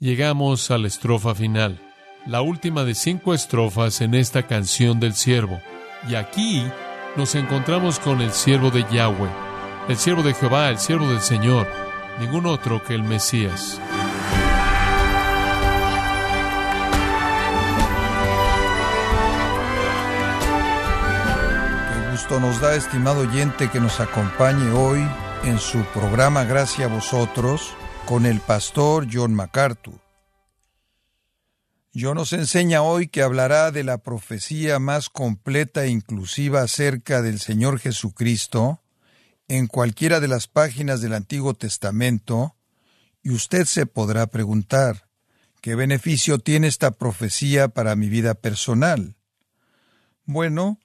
llegamos a la estrofa final, la última de cinco estrofas en esta canción del siervo. Y aquí nos encontramos con el siervo de Yahweh, el siervo de Jehová, el siervo del Señor, ningún otro que el Mesías. Qué gusto nos da, estimado oyente, que nos acompañe hoy en su programa Gracias a vosotros con el pastor John MacArthur. John nos enseña hoy que hablará de la profecía más completa e inclusiva acerca del Señor Jesucristo en cualquiera de las páginas del Antiguo Testamento, y usted se podrá preguntar, ¿qué beneficio tiene esta profecía para mi vida personal? Bueno,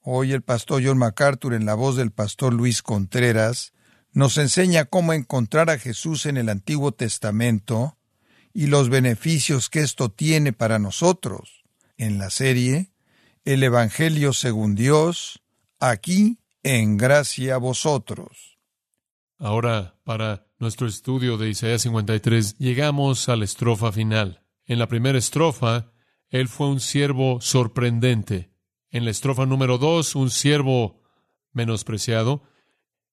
hoy el pastor John MacArthur, en la voz del pastor Luis Contreras, nos enseña cómo encontrar a Jesús en el Antiguo Testamento y los beneficios que esto tiene para nosotros. En la serie El Evangelio según Dios, aquí en gracia a vosotros. Ahora, para nuestro estudio de Isaías 53, llegamos a la estrofa final. En la primera estrofa, Él fue un siervo sorprendente. En la estrofa número dos, un siervo menospreciado.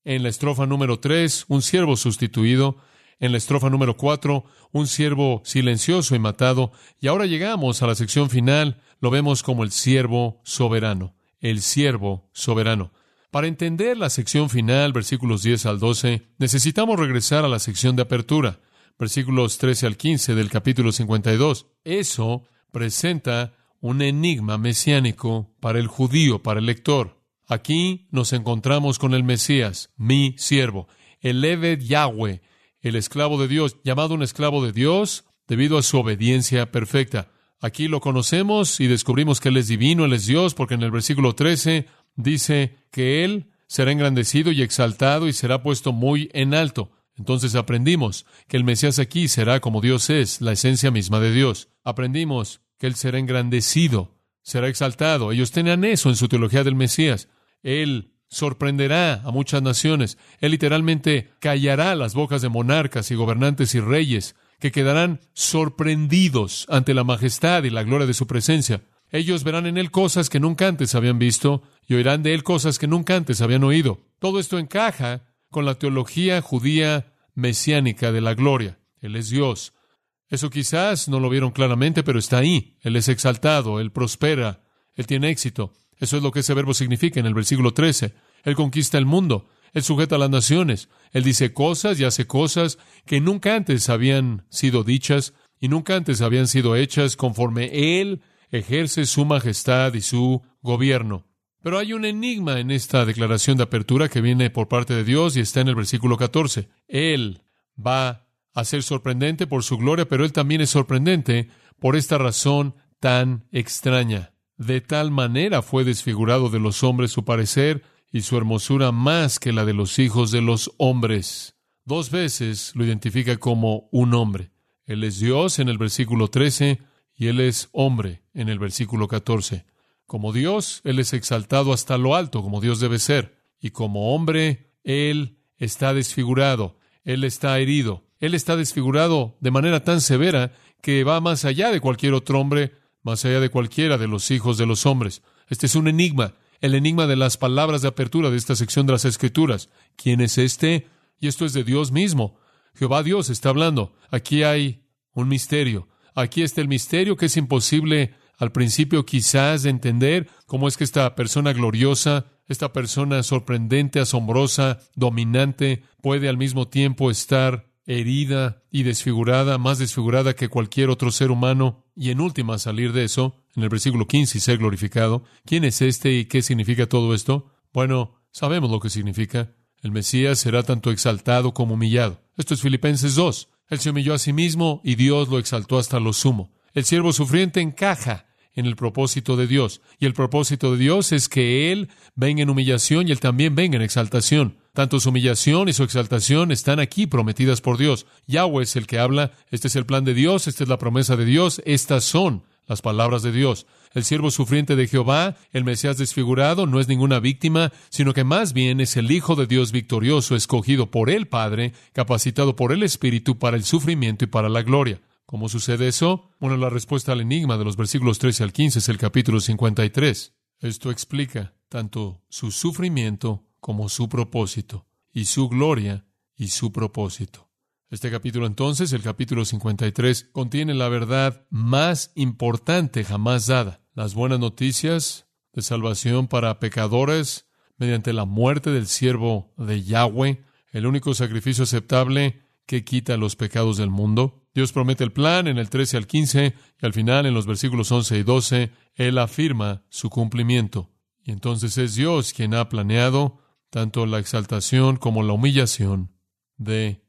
En la estrofa número tres, un siervo sustituido. En la estrofa número cuatro, un siervo silencioso y matado. Y ahora llegamos a la sección final, lo vemos como el siervo soberano. El siervo soberano. Para entender la sección final, versículos 10 al 12, necesitamos regresar a la sección de apertura, versículos 13 al 15 del capítulo 52. Eso presenta un enigma mesiánico para el judío, para el lector. Aquí nos encontramos con el Mesías, mi siervo, el Eved Yahweh, el esclavo de Dios, llamado un esclavo de Dios debido a su obediencia perfecta. Aquí lo conocemos y descubrimos que Él es divino, Él es Dios, porque en el versículo 13 dice que Él será engrandecido y exaltado y será puesto muy en alto. Entonces aprendimos que el Mesías aquí será como Dios es, la esencia misma de Dios. Aprendimos que Él será engrandecido, será exaltado. Ellos tenían eso en su teología del Mesías. Él sorprenderá a muchas naciones. Él literalmente callará las bocas de monarcas y gobernantes y reyes, que quedarán sorprendidos ante la majestad y la gloria de su presencia. Ellos verán en Él cosas que nunca antes habían visto y oirán de Él cosas que nunca antes habían oído. Todo esto encaja con la teología judía mesiánica de la gloria. Él es Dios. Eso quizás no lo vieron claramente, pero está ahí. Él es exaltado, Él prospera, Él tiene éxito. Eso es lo que ese verbo significa en el versículo 13. Él conquista el mundo, Él sujeta a las naciones, Él dice cosas y hace cosas que nunca antes habían sido dichas y nunca antes habían sido hechas conforme Él ejerce su majestad y su gobierno. Pero hay un enigma en esta declaración de apertura que viene por parte de Dios y está en el versículo 14. Él va a ser sorprendente por su gloria, pero Él también es sorprendente por esta razón tan extraña. De tal manera fue desfigurado de los hombres su parecer y su hermosura más que la de los hijos de los hombres. Dos veces lo identifica como un hombre. Él es Dios en el versículo 13 y Él es hombre en el versículo 14. Como Dios, Él es exaltado hasta lo alto, como Dios debe ser. Y como hombre, Él está desfigurado, Él está herido, Él está desfigurado de manera tan severa que va más allá de cualquier otro hombre más allá de cualquiera de los hijos de los hombres. Este es un enigma, el enigma de las palabras de apertura de esta sección de las Escrituras. ¿Quién es este? Y esto es de Dios mismo. Jehová Dios está hablando. Aquí hay un misterio. Aquí está el misterio que es imposible al principio quizás de entender cómo es que esta persona gloriosa, esta persona sorprendente, asombrosa, dominante, puede al mismo tiempo estar herida y desfigurada, más desfigurada que cualquier otro ser humano, y en última salir de eso, en el versículo 15, y ser glorificado. ¿Quién es este y qué significa todo esto? Bueno, sabemos lo que significa. El Mesías será tanto exaltado como humillado. Esto es Filipenses 2. Él se humilló a sí mismo y Dios lo exaltó hasta lo sumo. El siervo sufriente encaja en el propósito de Dios. Y el propósito de Dios es que Él venga en humillación y Él también venga en exaltación. Tanto su humillación y su exaltación están aquí prometidas por Dios. Yahweh es el que habla, este es el plan de Dios, esta es la promesa de Dios, estas son las palabras de Dios. El siervo sufriente de Jehová, el Mesías desfigurado, no es ninguna víctima, sino que más bien es el Hijo de Dios victorioso, escogido por el Padre, capacitado por el Espíritu para el sufrimiento y para la gloria. ¿Cómo sucede eso? Bueno, la respuesta al enigma de los versículos 13 al 15 es el capítulo 53. Esto explica tanto su sufrimiento como su propósito, y su gloria y su propósito. Este capítulo entonces, el capítulo 53, contiene la verdad más importante jamás dada, las buenas noticias de salvación para pecadores mediante la muerte del siervo de Yahweh, el único sacrificio aceptable que quita los pecados del mundo. Dios promete el plan en el 13 al 15 y al final en los versículos 11 y 12 Él afirma su cumplimiento. Y entonces es Dios quien ha planeado tanto la exaltación como la humillación de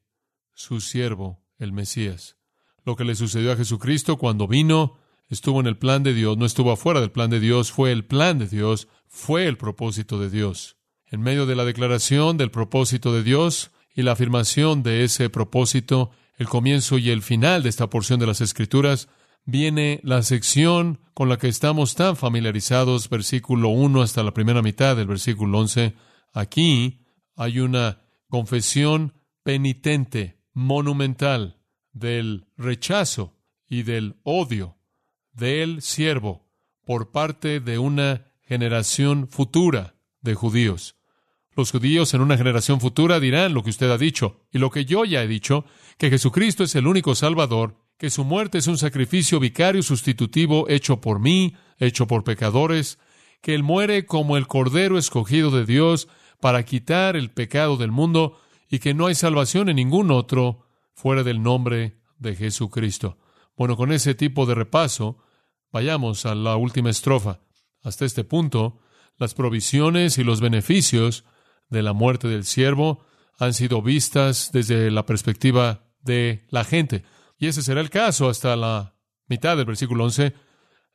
su siervo, el Mesías. Lo que le sucedió a Jesucristo cuando vino estuvo en el plan de Dios, no estuvo afuera del plan de Dios, fue el plan de Dios, fue el propósito de Dios. En medio de la declaración del propósito de Dios y la afirmación de ese propósito, el comienzo y el final de esta porción de las Escrituras, viene la sección con la que estamos tan familiarizados, versículo 1 hasta la primera mitad del versículo 11. Aquí hay una confesión penitente, monumental, del rechazo y del odio del siervo por parte de una generación futura de judíos. Los judíos en una generación futura dirán lo que usted ha dicho y lo que yo ya he dicho, que Jesucristo es el único Salvador, que su muerte es un sacrificio vicario sustitutivo hecho por mí, hecho por pecadores, que Él muere como el Cordero escogido de Dios para quitar el pecado del mundo y que no hay salvación en ningún otro fuera del nombre de Jesucristo. Bueno, con ese tipo de repaso, vayamos a la última estrofa. Hasta este punto, las provisiones y los beneficios de la muerte del siervo han sido vistas desde la perspectiva de la gente. Y ese será el caso hasta la mitad del versículo 11.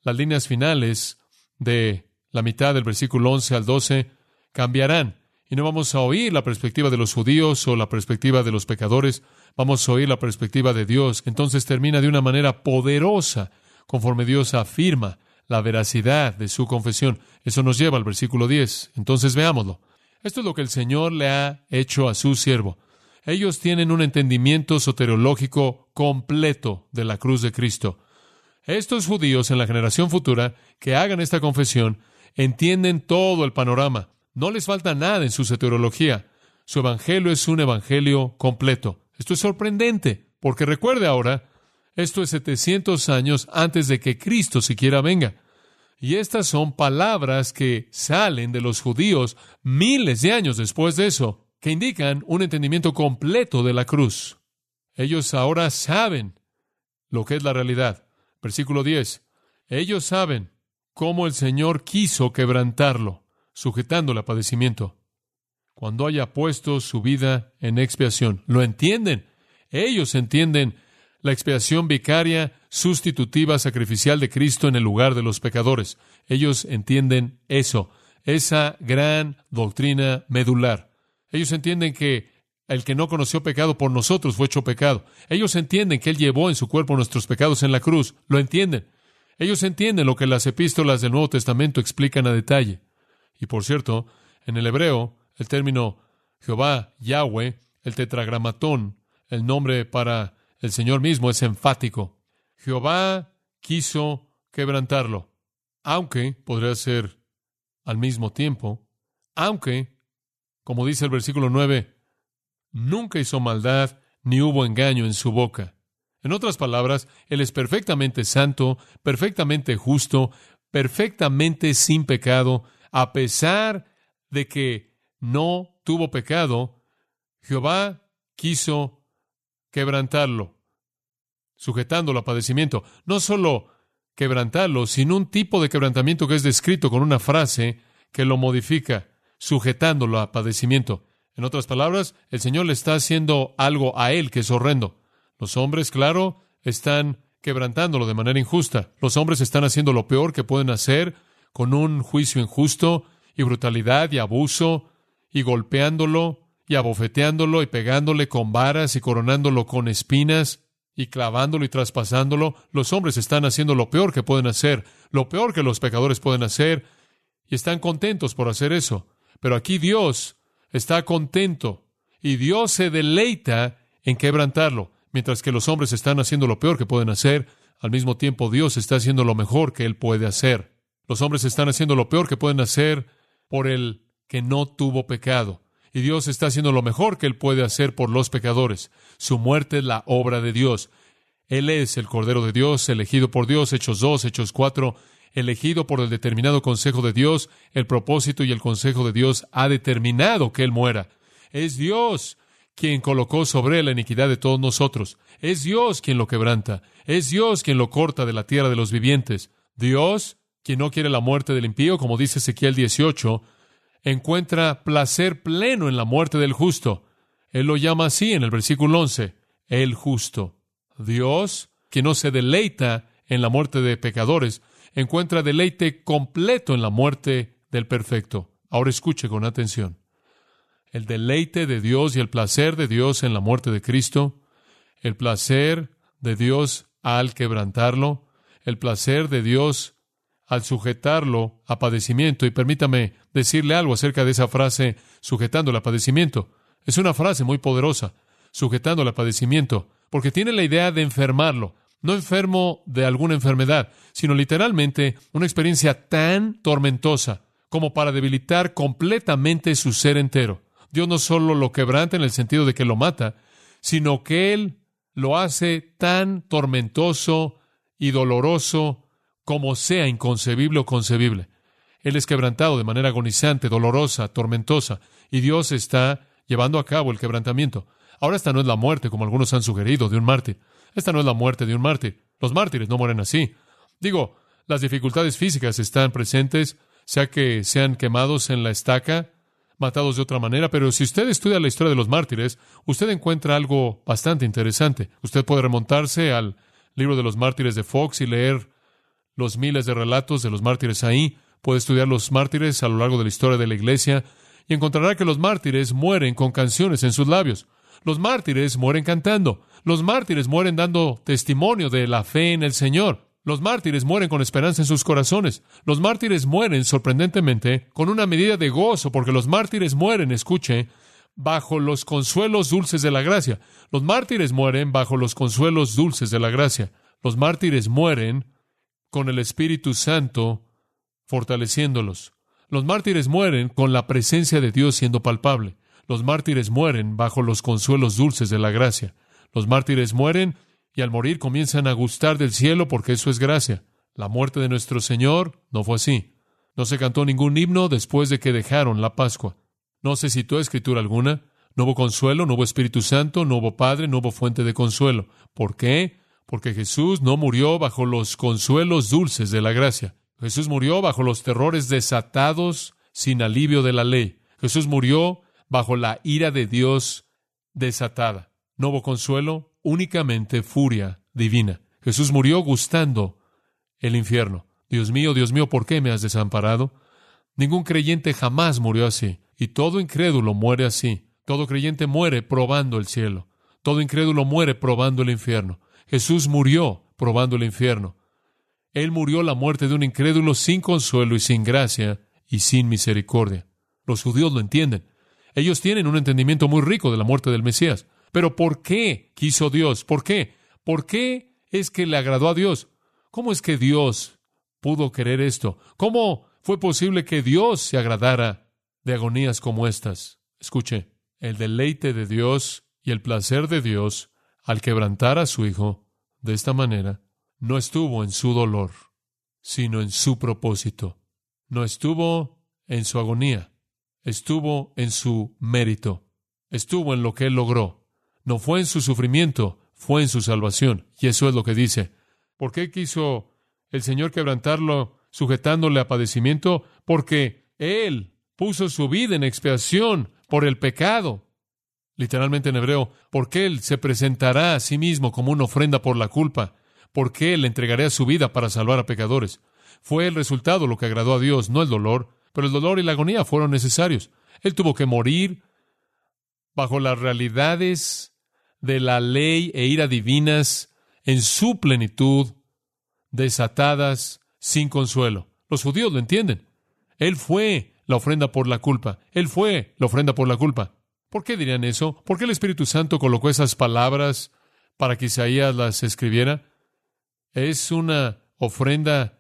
Las líneas finales de la mitad del versículo 11 al 12 cambiarán. Y no vamos a oír la perspectiva de los judíos o la perspectiva de los pecadores, vamos a oír la perspectiva de Dios. Entonces termina de una manera poderosa, conforme Dios afirma la veracidad de su confesión. Eso nos lleva al versículo 10. Entonces veámoslo. Esto es lo que el Señor le ha hecho a su siervo. Ellos tienen un entendimiento soteriológico completo de la cruz de Cristo. Estos judíos en la generación futura que hagan esta confesión entienden todo el panorama. No les falta nada en su soteriología. Su evangelio es un evangelio completo. Esto es sorprendente, porque recuerde ahora, esto es 700 años antes de que Cristo siquiera venga. Y estas son palabras que salen de los judíos miles de años después de eso, que indican un entendimiento completo de la cruz. Ellos ahora saben lo que es la realidad. Versículo 10. Ellos saben cómo el Señor quiso quebrantarlo, sujetándole a padecimiento. Cuando haya puesto su vida en expiación, lo entienden. Ellos entienden la expiación vicaria, sustitutiva, sacrificial de Cristo en el lugar de los pecadores. Ellos entienden eso, esa gran doctrina medular. Ellos entienden que el que no conoció pecado por nosotros fue hecho pecado. Ellos entienden que Él llevó en su cuerpo nuestros pecados en la cruz. Lo entienden. Ellos entienden lo que las epístolas del Nuevo Testamento explican a detalle. Y por cierto, en el hebreo, el término Jehová, Yahweh, el tetragramatón, el nombre para el Señor mismo es enfático. Jehová quiso quebrantarlo, aunque podría ser al mismo tiempo, aunque, como dice el versículo 9, nunca hizo maldad ni hubo engaño en su boca. En otras palabras, Él es perfectamente santo, perfectamente justo, perfectamente sin pecado, a pesar de que no tuvo pecado, Jehová quiso quebrantarlo, sujetándolo a padecimiento. No solo quebrantarlo, sino un tipo de quebrantamiento que es descrito con una frase que lo modifica, sujetándolo a padecimiento. En otras palabras, el Señor le está haciendo algo a él que es horrendo. Los hombres, claro, están quebrantándolo de manera injusta. Los hombres están haciendo lo peor que pueden hacer con un juicio injusto y brutalidad y abuso y golpeándolo y abofeteándolo y pegándole con varas y coronándolo con espinas y clavándolo y traspasándolo, los hombres están haciendo lo peor que pueden hacer, lo peor que los pecadores pueden hacer, y están contentos por hacer eso. Pero aquí Dios está contento y Dios se deleita en quebrantarlo. Mientras que los hombres están haciendo lo peor que pueden hacer, al mismo tiempo Dios está haciendo lo mejor que Él puede hacer. Los hombres están haciendo lo peor que pueden hacer por el que no tuvo pecado. Y Dios está haciendo lo mejor que Él puede hacer por los pecadores. Su muerte es la obra de Dios. Él es el Cordero de Dios, elegido por Dios, Hechos 2, Hechos 4, elegido por el determinado consejo de Dios. El propósito y el consejo de Dios ha determinado que Él muera. Es Dios quien colocó sobre él la iniquidad de todos nosotros. Es Dios quien lo quebranta. Es Dios quien lo corta de la tierra de los vivientes. Dios, quien no quiere la muerte del impío, como dice Ezequiel 18, encuentra placer pleno en la muerte del justo. Él lo llama así en el versículo 11, el justo. Dios, que no se deleita en la muerte de pecadores, encuentra deleite completo en la muerte del perfecto. Ahora escuche con atención el deleite de Dios y el placer de Dios en la muerte de Cristo, el placer de Dios al quebrantarlo, el placer de Dios al sujetarlo a padecimiento. Y permítame decirle algo acerca de esa frase, sujetándolo a padecimiento. Es una frase muy poderosa, sujetándolo a padecimiento, porque tiene la idea de enfermarlo, no enfermo de alguna enfermedad, sino literalmente una experiencia tan tormentosa como para debilitar completamente su ser entero. Dios no solo lo quebranta en el sentido de que lo mata, sino que Él lo hace tan tormentoso y doloroso como sea inconcebible o concebible. Él es quebrantado de manera agonizante, dolorosa, tormentosa, y Dios está llevando a cabo el quebrantamiento. Ahora esta no es la muerte, como algunos han sugerido, de un mártir. Esta no es la muerte de un mártir. Los mártires no mueren así. Digo, las dificultades físicas están presentes, sea que sean quemados en la estaca, matados de otra manera, pero si usted estudia la historia de los mártires, usted encuentra algo bastante interesante. Usted puede remontarse al libro de los mártires de Fox y leer los miles de relatos de los mártires ahí. Puede estudiar los mártires a lo largo de la historia de la iglesia y encontrará que los mártires mueren con canciones en sus labios. Los mártires mueren cantando. Los mártires mueren dando testimonio de la fe en el Señor. Los mártires mueren con esperanza en sus corazones. Los mártires mueren sorprendentemente con una medida de gozo, porque los mártires mueren, escuche, bajo los consuelos dulces de la gracia. Los mártires mueren bajo los consuelos dulces de la gracia. Los mártires mueren con el Espíritu Santo fortaleciéndolos. Los mártires mueren con la presencia de Dios siendo palpable. Los mártires mueren bajo los consuelos dulces de la gracia. Los mártires mueren y al morir comienzan a gustar del cielo porque eso es gracia. La muerte de nuestro Señor no fue así. No se cantó ningún himno después de que dejaron la Pascua. No se citó escritura alguna. No hubo consuelo, no hubo Espíritu Santo, no hubo Padre, no hubo fuente de consuelo. ¿Por qué? Porque Jesús no murió bajo los consuelos dulces de la gracia. Jesús murió bajo los terrores desatados sin alivio de la ley. Jesús murió bajo la ira de Dios desatada. No hubo consuelo, únicamente furia divina. Jesús murió gustando el infierno. Dios mío, Dios mío, ¿por qué me has desamparado? Ningún creyente jamás murió así, y todo incrédulo muere así. Todo creyente muere probando el cielo. Todo incrédulo muere probando el infierno. Jesús murió probando el infierno. Él murió la muerte de un incrédulo sin consuelo y sin gracia y sin misericordia. Los judíos lo entienden. Ellos tienen un entendimiento muy rico de la muerte del Mesías. Pero ¿por qué quiso Dios? ¿Por qué? ¿Por qué es que le agradó a Dios? ¿Cómo es que Dios pudo querer esto? ¿Cómo fue posible que Dios se agradara de agonías como estas? Escuche, el deleite de Dios y el placer de Dios al quebrantar a su Hijo de esta manera no estuvo en su dolor, sino en su propósito. No estuvo en su agonía, estuvo en su mérito, estuvo en lo que él logró. No fue en su sufrimiento, fue en su salvación. Y eso es lo que dice. ¿Por qué quiso el Señor quebrantarlo sujetándole a padecimiento? Porque Él puso su vida en expiación por el pecado. Literalmente en hebreo, porque Él se presentará a sí mismo como una ofrenda por la culpa, porque Él entregaría su vida para salvar a pecadores. Fue el resultado lo que agradó a Dios, no el dolor, pero el dolor y la agonía fueron necesarios. Él tuvo que morir bajo las realidades de la ley e ira divinas en su plenitud, desatadas sin consuelo. Los judíos lo entienden. Él fue la ofrenda por la culpa. Él fue la ofrenda por la culpa. ¿Por qué dirían eso? ¿Por qué el Espíritu Santo colocó esas palabras para que Isaías las escribiera? ¿Es una ofrenda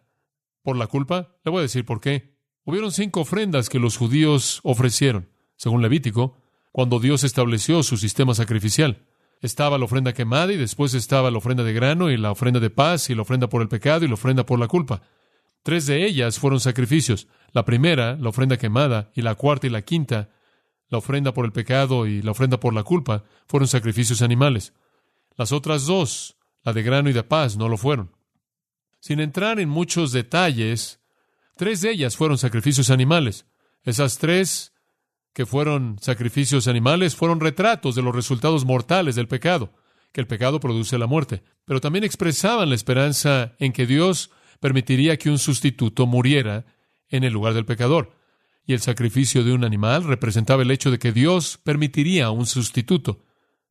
por la culpa? Le voy a decir por qué. Hubieron cinco ofrendas que los judíos ofrecieron, según Levítico, cuando Dios estableció su sistema sacrificial. Estaba la ofrenda quemada y después estaba la ofrenda de grano y la ofrenda de paz y la ofrenda por el pecado y la ofrenda por la culpa. Tres de ellas fueron sacrificios. La primera, la ofrenda quemada, y la cuarta y la quinta, la ofrenda por el pecado y la ofrenda por la culpa, fueron sacrificios animales. Las otras dos, la de grano y de paz, no lo fueron. Sin entrar en muchos detalles, tres de ellas fueron sacrificios animales. Esas tres que fueron sacrificios animales fueron retratos de los resultados mortales del pecado, que el pecado produce la muerte, pero también expresaban la esperanza en que Dios permitiría que un sustituto muriera en el lugar del pecador. Y el sacrificio de un animal representaba el hecho de que Dios permitiría un sustituto.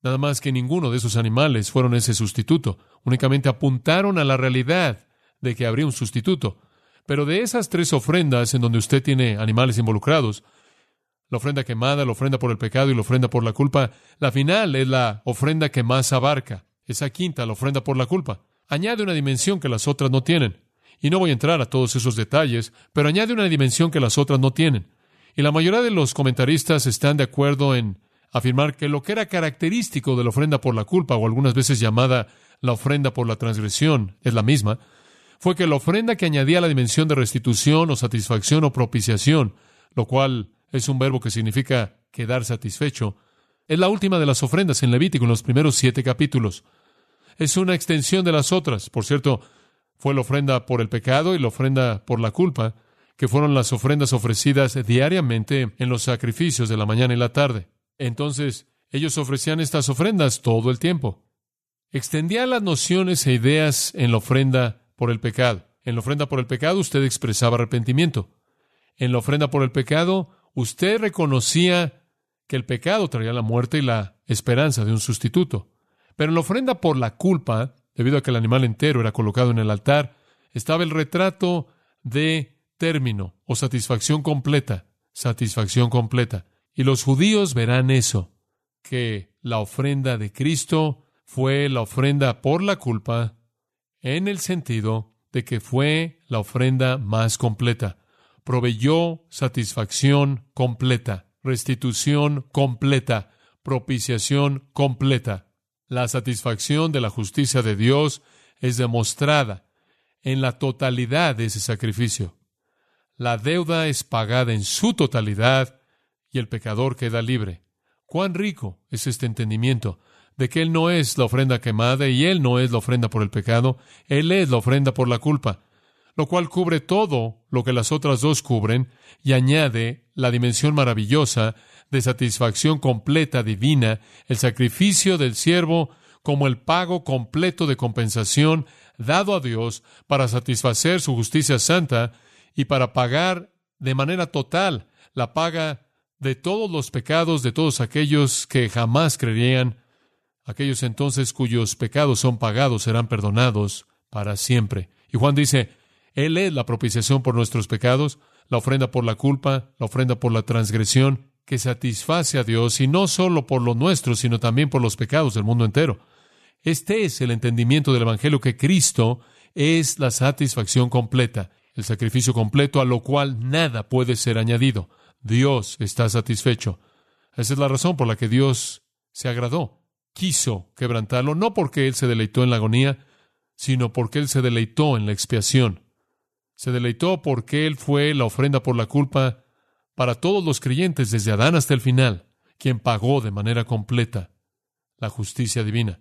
Nada más que ninguno de esos animales fueron ese sustituto, únicamente apuntaron a la realidad de que habría un sustituto. Pero de esas tres ofrendas en donde usted tiene animales involucrados, la ofrenda quemada, la ofrenda por el pecado y la ofrenda por la culpa, la final es la ofrenda que más abarca. Esa quinta, la ofrenda por la culpa. Añade una dimensión que las otras no tienen. Y no voy a entrar a todos esos detalles, pero añade una dimensión que las otras no tienen. Y la mayoría de los comentaristas están de acuerdo en afirmar que lo que era característico de la ofrenda por la culpa, o algunas veces llamada la ofrenda por la transgresión, es la misma, fue que la ofrenda que añadía la dimensión de restitución o satisfacción o propiciación, lo cual es un verbo que significa quedar satisfecho, es la última de las ofrendas en Levítico en los primeros siete capítulos. Es una extensión de las otras. Por cierto, fue la ofrenda por el pecado y la ofrenda por la culpa, que fueron las ofrendas ofrecidas diariamente en los sacrificios de la mañana y la tarde. Entonces, ellos ofrecían estas ofrendas todo el tiempo. Extendían las nociones e ideas en la ofrenda por el pecado. En la ofrenda por el pecado usted expresaba arrepentimiento. En la ofrenda por el pecado usted reconocía que el pecado traía la muerte y la esperanza de un sustituto. Pero en la ofrenda por la culpa, debido a que el animal entero era colocado en el altar, estaba el retrato de término o satisfacción completa, satisfacción completa. Y los judíos verán eso, que la ofrenda de Cristo fue la ofrenda por la culpa en el sentido de que fue la ofrenda más completa. Proveyó satisfacción completa, restitución completa, propiciación completa. La satisfacción de la justicia de Dios es demostrada en la totalidad de ese sacrificio. La deuda es pagada en su totalidad y el pecador queda libre. Cuán rico es este entendimiento de que Él no es la ofrenda quemada y Él no es la ofrenda por el pecado, Él es la ofrenda por la culpa, lo cual cubre todo lo que las otras dos cubren y añade la dimensión maravillosa de satisfacción completa divina, el sacrificio del siervo como el pago completo de compensación dado a Dios para satisfacer su justicia santa y para pagar de manera total la paga de todos los pecados de todos aquellos que jamás creerían, aquellos entonces cuyos pecados son pagados serán perdonados para siempre. Y Juan dice, Él es la propiciación por nuestros pecados, la ofrenda por la culpa, la ofrenda por la transgresión, que satisface a Dios, y no solo por lo nuestro, sino también por los pecados del mundo entero. Este es el entendimiento del Evangelio que Cristo es la satisfacción completa, el sacrificio completo a lo cual nada puede ser añadido. Dios está satisfecho. Esa es la razón por la que Dios se agradó. Quiso quebrantarlo, no porque Él se deleitó en la agonía, sino porque Él se deleitó en la expiación. Se deleitó porque Él fue la ofrenda por la culpa para todos los creyentes desde Adán hasta el final, quien pagó de manera completa la justicia divina.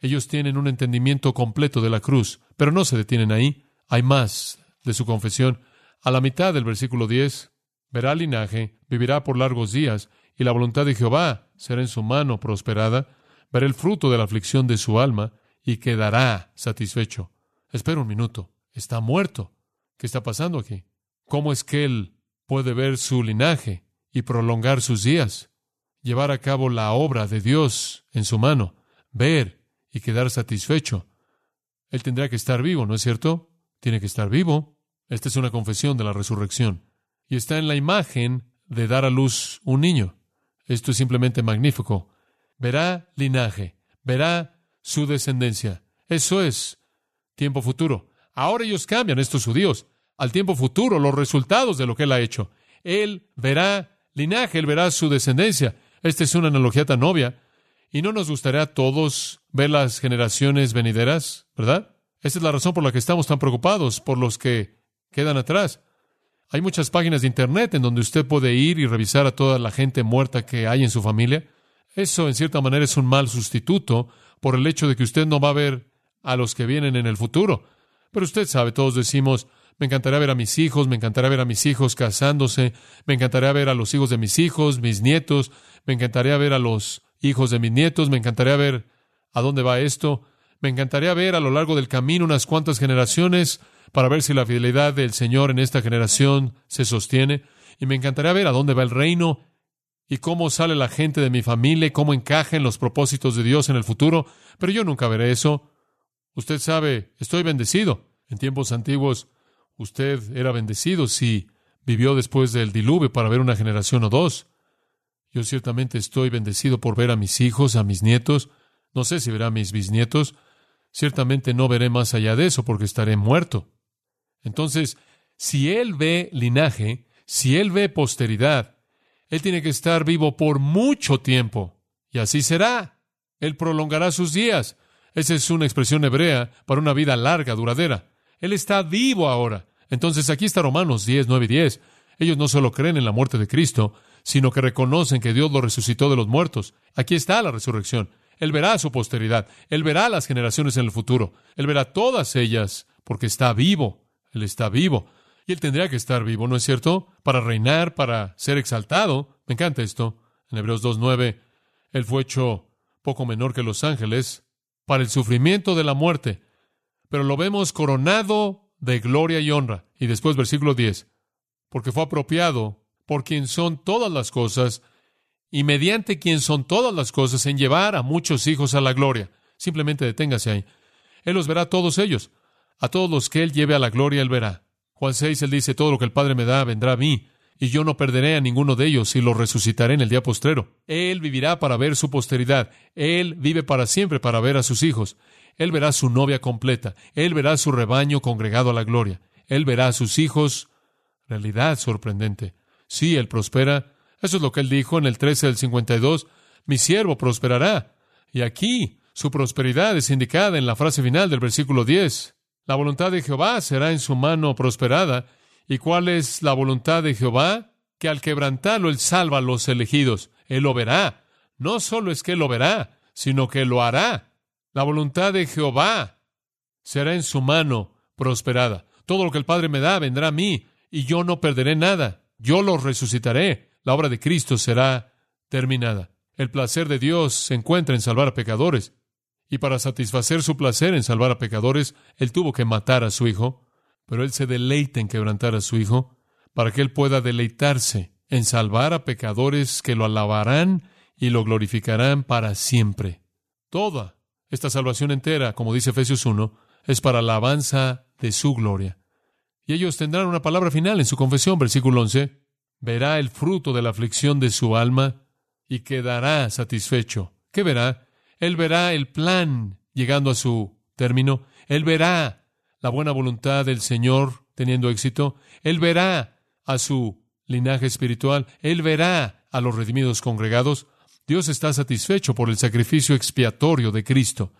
Ellos tienen un entendimiento completo de la cruz, pero no se detienen ahí. Hay más de su confesión. A la mitad del versículo 10, verá linaje, vivirá por largos días, y la voluntad de Jehová será en su mano prosperada, verá el fruto de la aflicción de su alma, y quedará satisfecho. Espera un minuto. Está muerto. ¿Qué está pasando aquí? ¿Cómo es que él puede ver su linaje y prolongar sus días, llevar a cabo la obra de Dios en su mano, ver y quedar satisfecho. Él tendrá que estar vivo, ¿no es cierto? Tiene que estar vivo. Esta es una confesión de la resurrección. Y está en la imagen de dar a luz un niño. Esto es simplemente magnífico. Verá linaje, verá su descendencia. Eso es tiempo futuro. Ahora ellos cambian, estos judíos, al tiempo futuro, los resultados de lo que Él ha hecho. Él verá linaje, Él verá su descendencia. Esta es una analogía tan obvia. ¿Y no nos gustaría a todos ver las generaciones venideras, verdad? Esta es la razón por la que estamos tan preocupados por los que quedan atrás. Hay muchas páginas de Internet en donde usted puede ir y revisar a toda la gente muerta que hay en su familia. Eso, en cierta manera, es un mal sustituto por el hecho de que usted no va a ver a los que vienen en el futuro. Pero usted sabe, todos decimos, me encantaría ver a mis hijos, me encantaría ver a mis hijos casándose, me encantaría ver a los hijos de mis hijos, mis nietos, me encantaría ver a los hijos de mis nietos, me encantaría ver a dónde va esto, me encantaría ver a lo largo del camino unas cuantas generaciones para ver si la fidelidad del Señor en esta generación se sostiene, y me encantaría ver a dónde va el reino y cómo sale la gente de mi familia y cómo encaja en los propósitos de Dios en el futuro, pero yo nunca veré eso. Usted sabe, estoy bendecido. En tiempos antiguos, usted era bendecido si vivió después del diluvio para ver una generación o dos. Yo ciertamente estoy bendecido por ver a mis hijos, a mis nietos. No sé si verá a mis bisnietos. Ciertamente no veré más allá de eso porque estaré muerto. Entonces, si él ve linaje, si él ve posteridad, él tiene que estar vivo por mucho tiempo. Y así será. Él prolongará sus días. Esa es una expresión hebrea para una vida larga, duradera. Él está vivo ahora. Entonces aquí está Romanos 10, 9 y 10. Ellos no solo creen en la muerte de Cristo, sino que reconocen que Dios lo resucitó de los muertos. Aquí está la resurrección. Él verá su posteridad. Él verá las generaciones en el futuro. Él verá todas ellas porque está vivo. Él está vivo. Y él tendría que estar vivo, ¿no es cierto? Para reinar, para ser exaltado. Me encanta esto. En Hebreos 2.9, Él fue hecho poco menor que los ángeles, para el sufrimiento de la muerte, pero lo vemos coronado de gloria y honra. Y después versículo 10, porque fue apropiado por quien son todas las cosas y mediante quien son todas las cosas en llevar a muchos hijos a la gloria. Simplemente deténgase ahí. Él los verá a todos ellos. A todos los que Él lleve a la gloria, Él verá. Juan 6, Él dice, todo lo que el Padre me da vendrá a mí, y yo no perderé a ninguno de ellos y los resucitaré en el día postrero. Él vivirá para ver su posteridad. Él vive para siempre para ver a sus hijos. Él verá su novia completa. Él verá su rebaño congregado a la gloria. Él verá a sus hijos. Realidad sorprendente. Sí, Él prospera. Eso es lo que Él dijo en el 13 del 52. Mi siervo prosperará. Y aquí su prosperidad es indicada en la frase final del versículo 10. La voluntad de Jehová será en su mano prosperada ¿Y cuál es la voluntad de Jehová? Que al quebrantarlo Él salva a los elegidos. Él lo verá. No solo es que lo verá, sino que lo hará. La voluntad de Jehová será en su mano prosperada. Todo lo que el Padre me da vendrá a mí, y yo no perderé nada. Yo lo resucitaré. La obra de Cristo será terminada. El placer de Dios se encuentra en salvar a pecadores. Y para satisfacer su placer en salvar a pecadores, Él tuvo que matar a su Hijo pero Él se deleita en quebrantar a su Hijo para que Él pueda deleitarse en salvar a pecadores que lo alabarán y lo glorificarán para siempre. Toda esta salvación entera, como dice Efesios 1, es para alabanza de su gloria. Y ellos tendrán una palabra final en su confesión, versículo 11. Verá el fruto de la aflicción de su alma y quedará satisfecho. ¿Qué verá? Él verá el plan llegando a su término. Él verá la buena voluntad del Señor teniendo éxito, Él verá a su linaje espiritual, Él verá a los redimidos congregados. Dios está satisfecho por el sacrificio expiatorio de Cristo.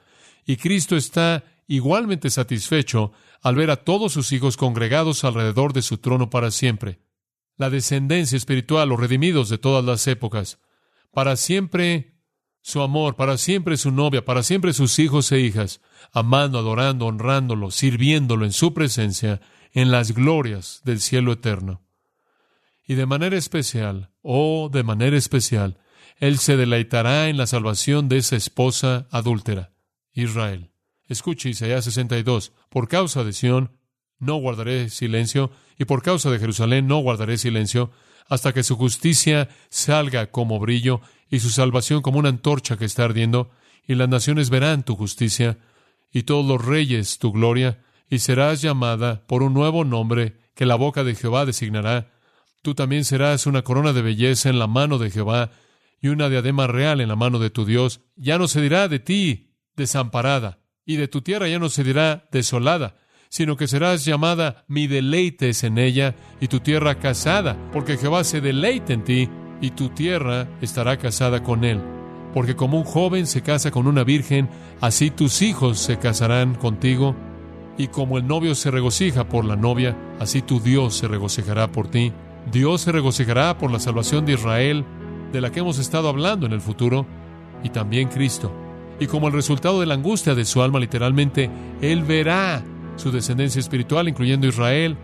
Y Cristo está igualmente satisfecho al ver a todos sus hijos congregados alrededor de su trono para siempre. La descendencia espiritual, los redimidos de todas las épocas, para siempre su amor, para siempre su novia, para siempre sus hijos e hijas, amando, adorando, honrándolo, sirviéndolo en su presencia, en las glorias del cielo eterno. Y de manera especial, oh, de manera especial, Él se deleitará en la salvación de esa esposa adúltera, Israel. Escuche Isaías 62, por causa de Sión no guardaré silencio, y por causa de Jerusalén no guardaré silencio, hasta que su justicia salga como brillo y su salvación como una antorcha que está ardiendo, y las naciones verán tu justicia, y todos los reyes tu gloria, y serás llamada por un nuevo nombre que la boca de Jehová designará. Tú también serás una corona de belleza en la mano de Jehová, y una diadema real en la mano de tu Dios. Ya no se dirá de ti, desamparada, y de tu tierra ya no se dirá desolada, sino que serás llamada mi deleites en ella, y tu tierra casada, porque Jehová se deleite en ti, y tu tierra estará casada con él. Porque como un joven se casa con una virgen, así tus hijos se casarán contigo, y como el novio se regocija por la novia, así tu Dios se regocijará por ti. Dios se regocijará por la salvación de Israel, de la que hemos estado hablando en el futuro, y también Cristo. Y como el resultado de la angustia de su alma, literalmente, Él verá su descendencia espiritual, incluyendo Israel,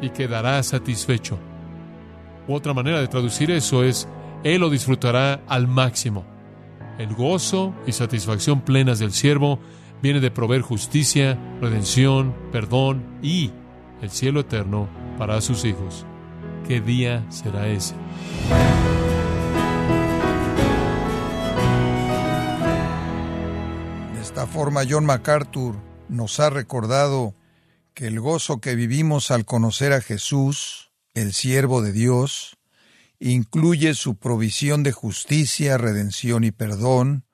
y quedará satisfecho. Otra manera de traducir eso es, Él lo disfrutará al máximo. El gozo y satisfacción plenas del siervo viene de proveer justicia, redención, perdón y el cielo eterno para sus hijos. ¿Qué día será ese? De esta forma, John MacArthur nos ha recordado que el gozo que vivimos al conocer a Jesús, el siervo de Dios, incluye su provisión de justicia, redención y perdón,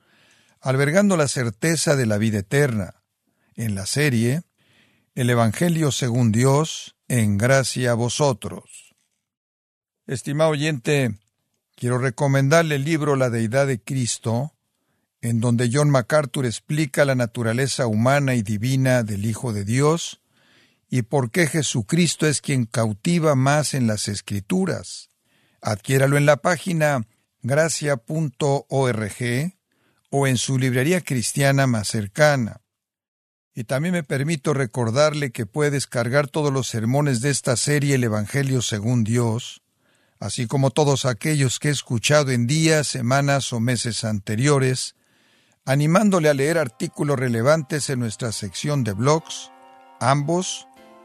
albergando la certeza de la vida eterna. En la serie, El Evangelio según Dios, en gracia a vosotros. Estimado oyente, quiero recomendarle el libro La Deidad de Cristo, en donde John MacArthur explica la naturaleza humana y divina del Hijo de Dios y por qué Jesucristo es quien cautiva más en las Escrituras. Adquiéralo en la página gracia.org o en su librería cristiana más cercana. Y también me permito recordarle que puede descargar todos los sermones de esta serie El Evangelio según Dios, así como todos aquellos que he escuchado en días, semanas o meses anteriores, animándole a leer artículos relevantes en nuestra sección de blogs, ambos